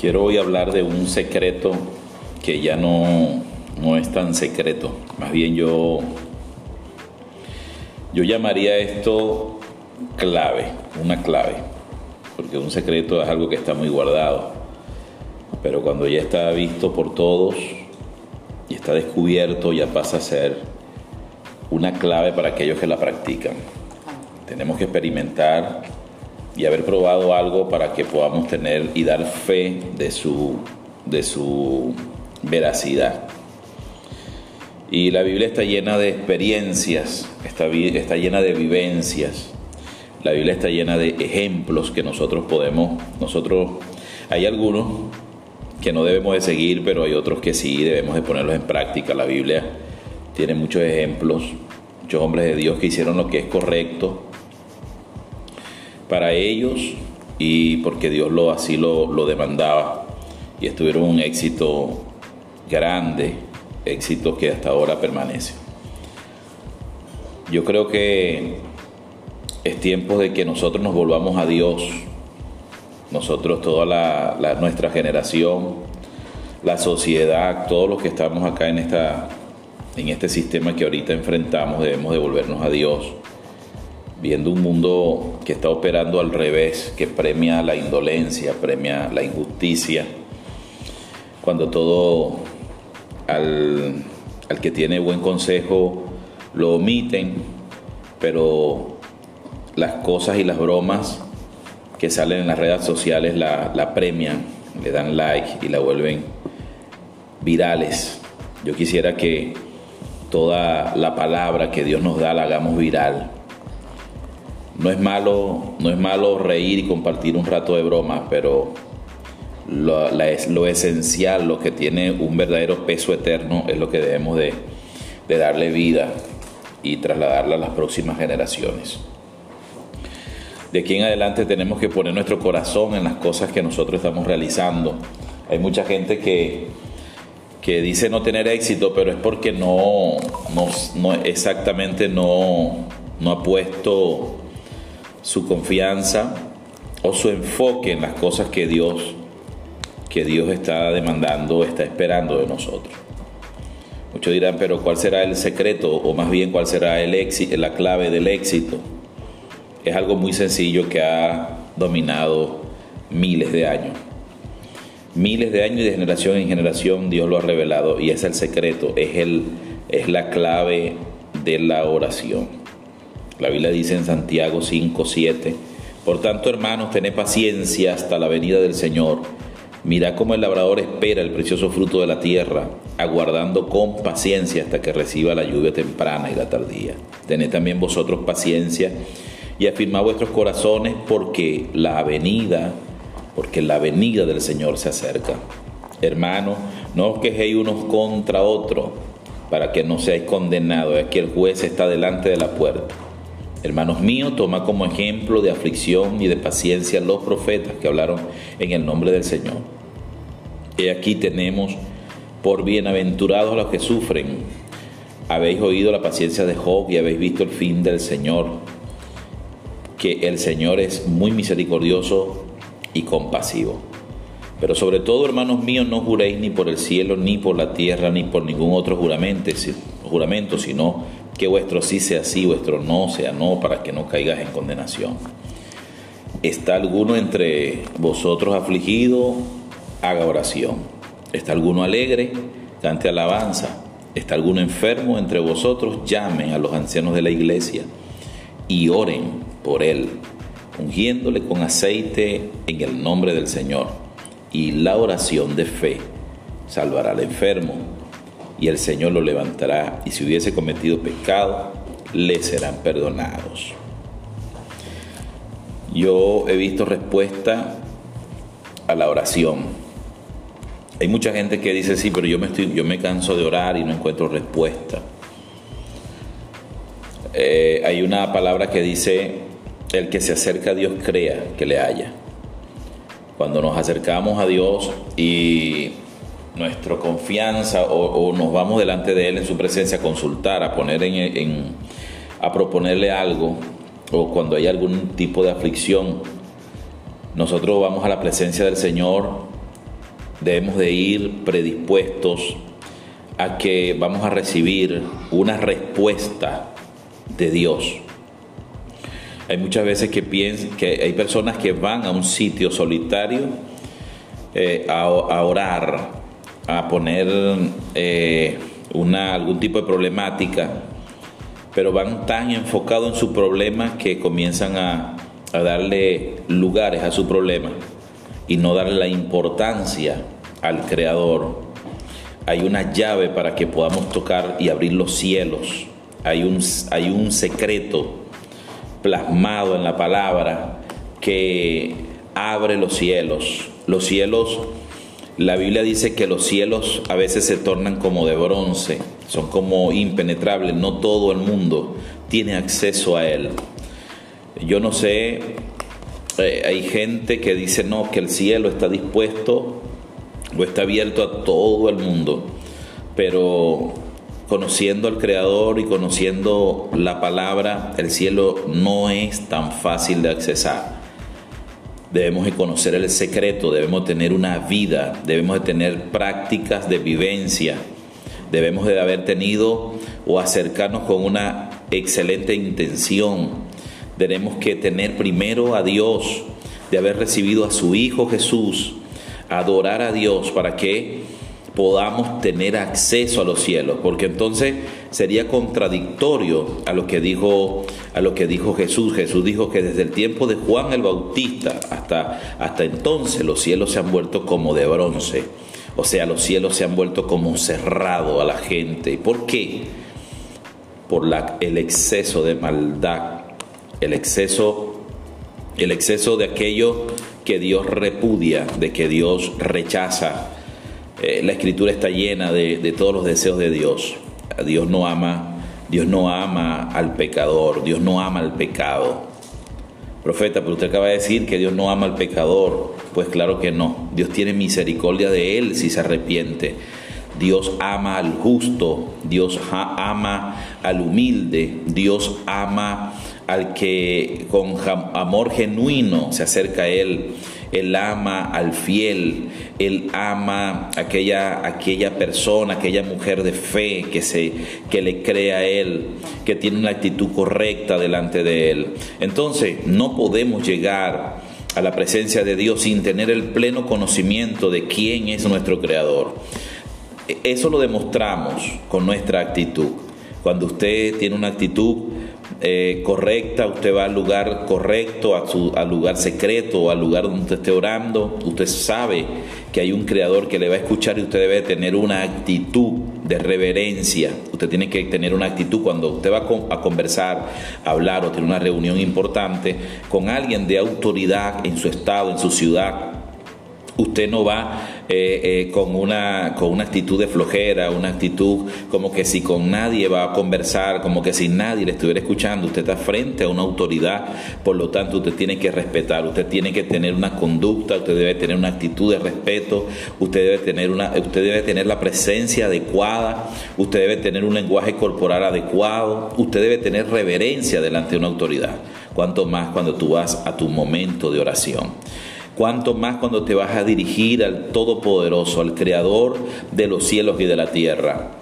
Quiero hoy hablar de un secreto que ya no, no es tan secreto. Más bien yo, yo llamaría esto clave, una clave. Porque un secreto es algo que está muy guardado. Pero cuando ya está visto por todos y está descubierto, ya pasa a ser una clave para aquellos que la practican. Tenemos que experimentar y haber probado algo para que podamos tener y dar fe de su, de su veracidad. Y la Biblia está llena de experiencias, está, está llena de vivencias. La Biblia está llena de ejemplos que nosotros podemos, nosotros, hay algunos que no debemos de seguir, pero hay otros que sí debemos de ponerlos en práctica. La Biblia tiene muchos ejemplos, muchos hombres de Dios que hicieron lo que es correcto para ellos y porque Dios lo, así lo, lo demandaba. Y estuvieron un éxito grande, éxito que hasta ahora permanece. Yo creo que es tiempo de que nosotros nos volvamos a Dios, nosotros, toda la, nuestra generación, la sociedad, todos los que estamos acá en, esta, en este sistema que ahorita enfrentamos, debemos devolvernos a Dios viendo un mundo que está operando al revés, que premia la indolencia, premia la injusticia, cuando todo al, que tiene buen consejo lo omiten, pero las cosas y las bromas que salen en las redes sociales la, la premian, le dan like y la vuelven virales. Yo quisiera que toda la palabra que Dios nos da la hagamos viral no es malo, no es malo reír y compartir un rato de broma, pero lo, esencial, lo que tiene un verdadero peso eterno, es lo que debemos de, de darle vida y trasladarla a las próximas generaciones. De aquí en adelante tenemos que poner nuestro corazón en las cosas que nosotros estamos realizando. Hay mucha gente que, que dice no tener éxito, pero es porque no, no, no exactamente no, no ha puesto su confianza o su enfoque en las cosas que Dios que Dios está demandando, está esperando de nosotros. Muchos dirán, pero ¿cuál será el secreto o más bien cuál será el éxito, la clave del éxito? Es algo muy sencillo que ha dominado miles de años. Miles de años y de generación en generación Dios lo ha revelado y es el secreto, es, el, es la clave de la oración. La Biblia dice en Santiago 5, 7, Por tanto, hermanos, tened paciencia hasta la venida del Señor. Mira cómo el labrador espera el precioso fruto de la tierra, aguardando con paciencia hasta que reciba la lluvia temprana y la tardía. Tened también vosotros paciencia y afirmad vuestros corazones porque la venida, porque la venida del Señor se acerca. Hermanos, no os quejéis unos contra otros para que no seáis condenados, aquí el juez está delante de la puerta. Hermanos míos, toma como ejemplo de aflicción y de paciencia los profetas que hablaron en el nombre del Señor. Y aquí tenemos por bienaventurados los que sufren. Habéis oído la paciencia de Job y habéis visto el fin del Señor, que el Señor es muy misericordioso y compasivo. Pero sobre todo, hermanos míos, no juréis ni por el cielo, ni por la tierra, ni por ningún otro juramento sino que vuestro sí sea sí, vuestro no sea no, para que no caigas en condenación. ¿Está alguno entre vosotros afligido? Haga oración. ¿Está alguno alegre? Cante alabanza. ¿Está alguno enfermo entre vosotros? Llamen a los ancianos de la iglesia y oren por él, ungiéndole con aceite en el nombre del Señor. Y la oración de fe salvará al enfermo y el Señor lo levantará, y si hubiese cometido pecado, le serán perdonados. Yo he visto respuesta a la oración. Hay mucha gente que dice, sí, pero yo me, estoy, yo me canso de orar y no encuentro respuesta. Eh, hay una palabra que dice, el que se acerca a Dios crea que le haya. Cuando nos acercamos a Dios y nuestra confianza o, nos vamos delante de Él en su presencia a consultar, a poner en, a proponerle algo o cuando hay algún tipo de aflicción, nosotros vamos a la presencia del Señor debemos de ir predispuestos a que vamos a recibir una respuesta de Dios. Hay muchas veces que piensan que hay personas que van a un sitio solitario eh, a, orar, a poner eh, una, algún tipo de problemática, pero van tan enfocados en su problema que comienzan a, a darle lugares a su problema y no darle la importancia al Creador. Hay una llave para que podamos tocar y abrir los cielos. Hay un, hay un secreto plasmado en la palabra que abre los cielos. Los cielos, la Biblia dice que los cielos a veces se tornan como de bronce, son como impenetrables, no todo el mundo tiene acceso a él. Yo no sé, eh, hay gente que dice no, que el cielo está dispuesto o está abierto a todo el mundo, pero conociendo al Creador y conociendo la palabra, el cielo no es tan fácil de accesar. Debemos de conocer el secreto, debemos tener una vida, debemos de tener prácticas de vivencia, debemos de haber tenido o acercarnos con una excelente intención. Tenemos que tener primero a Dios, de haber recibido a su Hijo Jesús, adorar a Dios para que podamos tener acceso a los cielos, porque entonces sería contradictorio a lo que dijo a lo que dijo Jesús. Jesús dijo que desde el tiempo de Juan el Bautista hasta hasta entonces los cielos se han vuelto como de bronce. O sea, los cielos se han vuelto como cerrado a la gente. ¿Por qué? Por la, el exceso de maldad, el exceso el exceso de aquello que Dios repudia, de que Dios rechaza eh, la escritura está llena de, todos los deseos de Dios. Dios no ama, Dios no ama al pecador, Dios no ama al pecado. Profeta, pero usted acaba de decir que Dios no ama al pecador. Pues claro que no. Dios tiene misericordia de él si se arrepiente. Dios ama al justo, Dios ama al humilde, Dios ama al que con amor genuino se acerca a Él. Él ama al fiel, Él ama aquella, aquella persona, aquella mujer de fe que, se, que le cree a Él, que tiene una actitud correcta delante de Él. Entonces, no podemos llegar a la presencia de Dios sin tener el pleno conocimiento de quién es nuestro Creador. Eso lo demostramos con nuestra actitud. Cuando usted tiene una actitud eh, correcta, usted va al lugar correcto, a su, al lugar secreto, al lugar donde usted esté orando, usted sabe que hay un creador que le va a escuchar y usted debe tener una actitud de reverencia. Usted tiene que tener una actitud cuando usted va a conversar, a hablar o tener una reunión importante con alguien de autoridad en su estado, en su ciudad usted no va eh, eh, con, una, con una actitud de flojera, una actitud como que si con nadie va a conversar, como que si nadie le estuviera escuchando, usted está frente a una autoridad, por lo tanto usted tiene que respetar, usted tiene que tener una conducta, usted debe tener una actitud de respeto, usted debe tener, una, usted debe tener la presencia adecuada, usted debe tener un lenguaje corporal adecuado, usted debe tener reverencia delante de una autoridad, cuanto más cuando tú vas a tu momento de oración cuanto más cuando te vas a dirigir al Todopoderoso, al Creador de los cielos y de la tierra.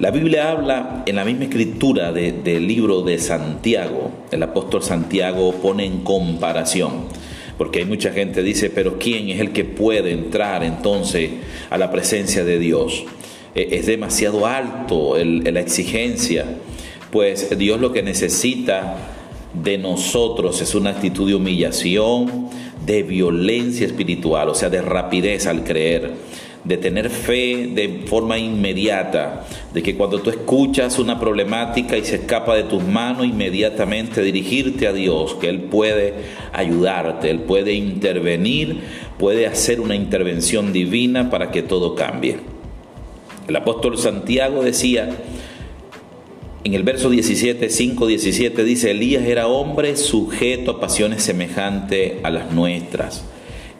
La Biblia habla en la misma escritura del libro de Santiago, el apóstol Santiago pone en comparación, porque hay mucha gente que dice, pero ¿quién es el que puede entrar entonces a la presencia de Dios? E, es demasiado alto la exigencia, pues Dios lo que necesita de nosotros es una actitud de humillación, de violencia espiritual, o sea, de rapidez al creer, de tener fe de forma inmediata, de que cuando tú escuchas una problemática y se escapa de tus manos, inmediatamente dirigirte a Dios, que Él puede ayudarte, Él puede intervenir, puede hacer una intervención divina para que todo cambie. El apóstol Santiago decía, en el verso 17, 5, 17 dice, Elías era hombre sujeto a pasiones semejantes a las nuestras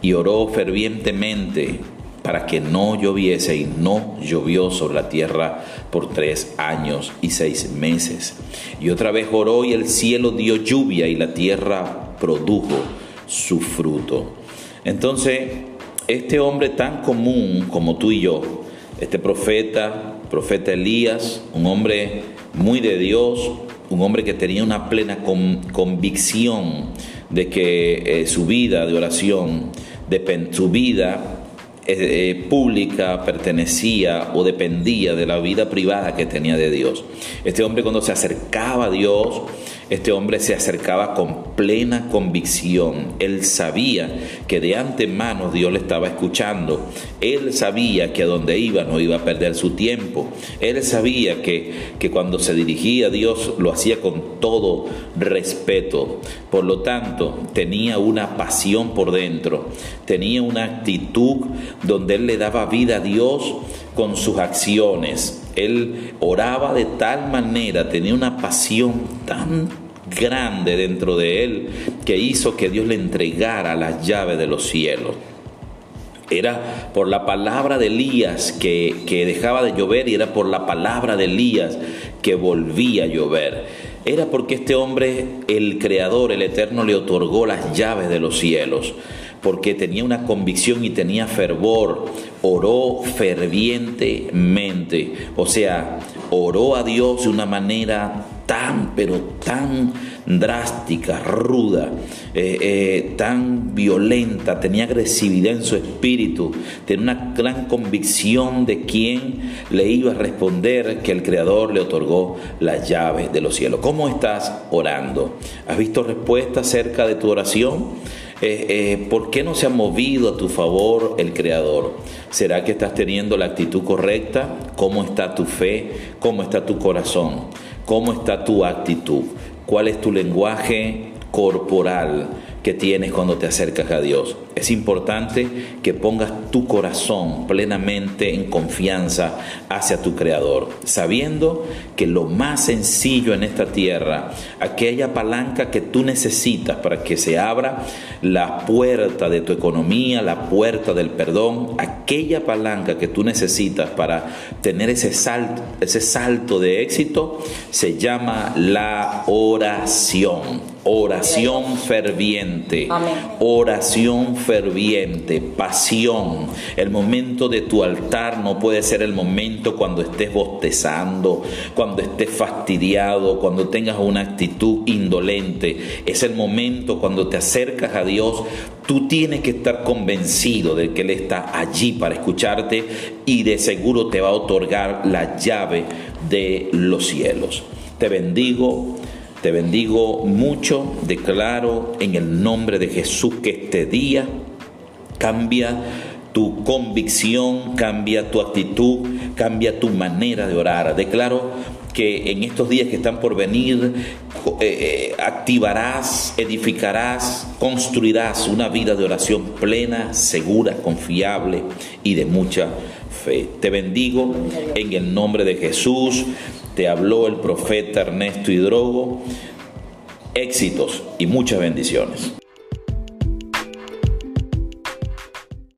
y oró fervientemente para que no lloviese y no llovió sobre la tierra por tres años y seis meses. Y otra vez oró y el cielo dio lluvia y la tierra produjo su fruto. Entonces, este hombre tan común como tú y yo, este profeta, profeta Elías, un hombre muy de Dios, un hombre que tenía una plena convicción de que eh, su vida de oración, de, su vida eh, eh, pública pertenecía o dependía de la vida privada que tenía de Dios. Este hombre cuando se acercaba a Dios, este hombre se acercaba con plena convicción. Él sabía que de antemano Dios le estaba escuchando. Él sabía que a donde iba no iba a perder su tiempo. Él sabía que, que cuando se dirigía a Dios lo hacía con todo respeto. Por lo tanto, tenía una pasión por dentro, tenía una actitud donde él le daba vida a Dios con sus acciones. Él oraba de tal manera, tenía una pasión tan grande dentro de él que hizo que Dios le entregara las llaves de los cielos. Era por la palabra de Elías que, dejaba de llover y era por la palabra de Elías que volvía a llover. Era porque este hombre, el Creador, el Eterno, le otorgó las llaves de los cielos porque tenía una convicción y tenía fervor, oró fervientemente, o sea, oró a Dios de una manera tan, pero tan drástica, ruda, eh, eh, tan violenta, tenía agresividad en su espíritu, tenía una gran convicción de quién le iba a responder que el Creador le otorgó las llaves de los cielos. ¿Cómo estás orando? ¿Has visto respuesta acerca de tu oración? Eh, eh, ¿por qué no se ha movido a tu favor el Creador? ¿Será que estás teniendo la actitud correcta? ¿Cómo está tu fe? ¿Cómo está tu corazón? ¿Cómo está tu actitud? ¿Cuál es tu lenguaje corporal? Que tienes cuando te acercas a Dios. Es importante que pongas tu corazón plenamente en confianza hacia tu Creador, sabiendo que lo más sencillo en esta tierra, aquella palanca que tú necesitas para que se abra la puerta de tu economía, la puerta del perdón, aquella palanca que tú necesitas para tener ese salto, ese salto de éxito, se llama la oración oración ferviente, oración ferviente, pasión. El momento de tu altar no puede ser el momento cuando estés bostezando, cuando estés fastidiado, cuando tengas una actitud indolente. Es el momento cuando te acercas a Dios. Tú tienes que estar convencido de que Él está allí para escucharte y de seguro te va a otorgar la llave de los cielos. Te bendigo te bendigo mucho, declaro en el nombre de Jesús que este día cambia tu convicción, cambia tu actitud, cambia tu manera de orar. Declaro que en estos días que están por venir eh, eh, activarás, edificarás, construirás una vida de oración plena, segura, confiable y de mucha Te bendigo en el nombre de Jesús te habló el profeta Ernesto Hidrogo. Éxitos y muchas bendiciones.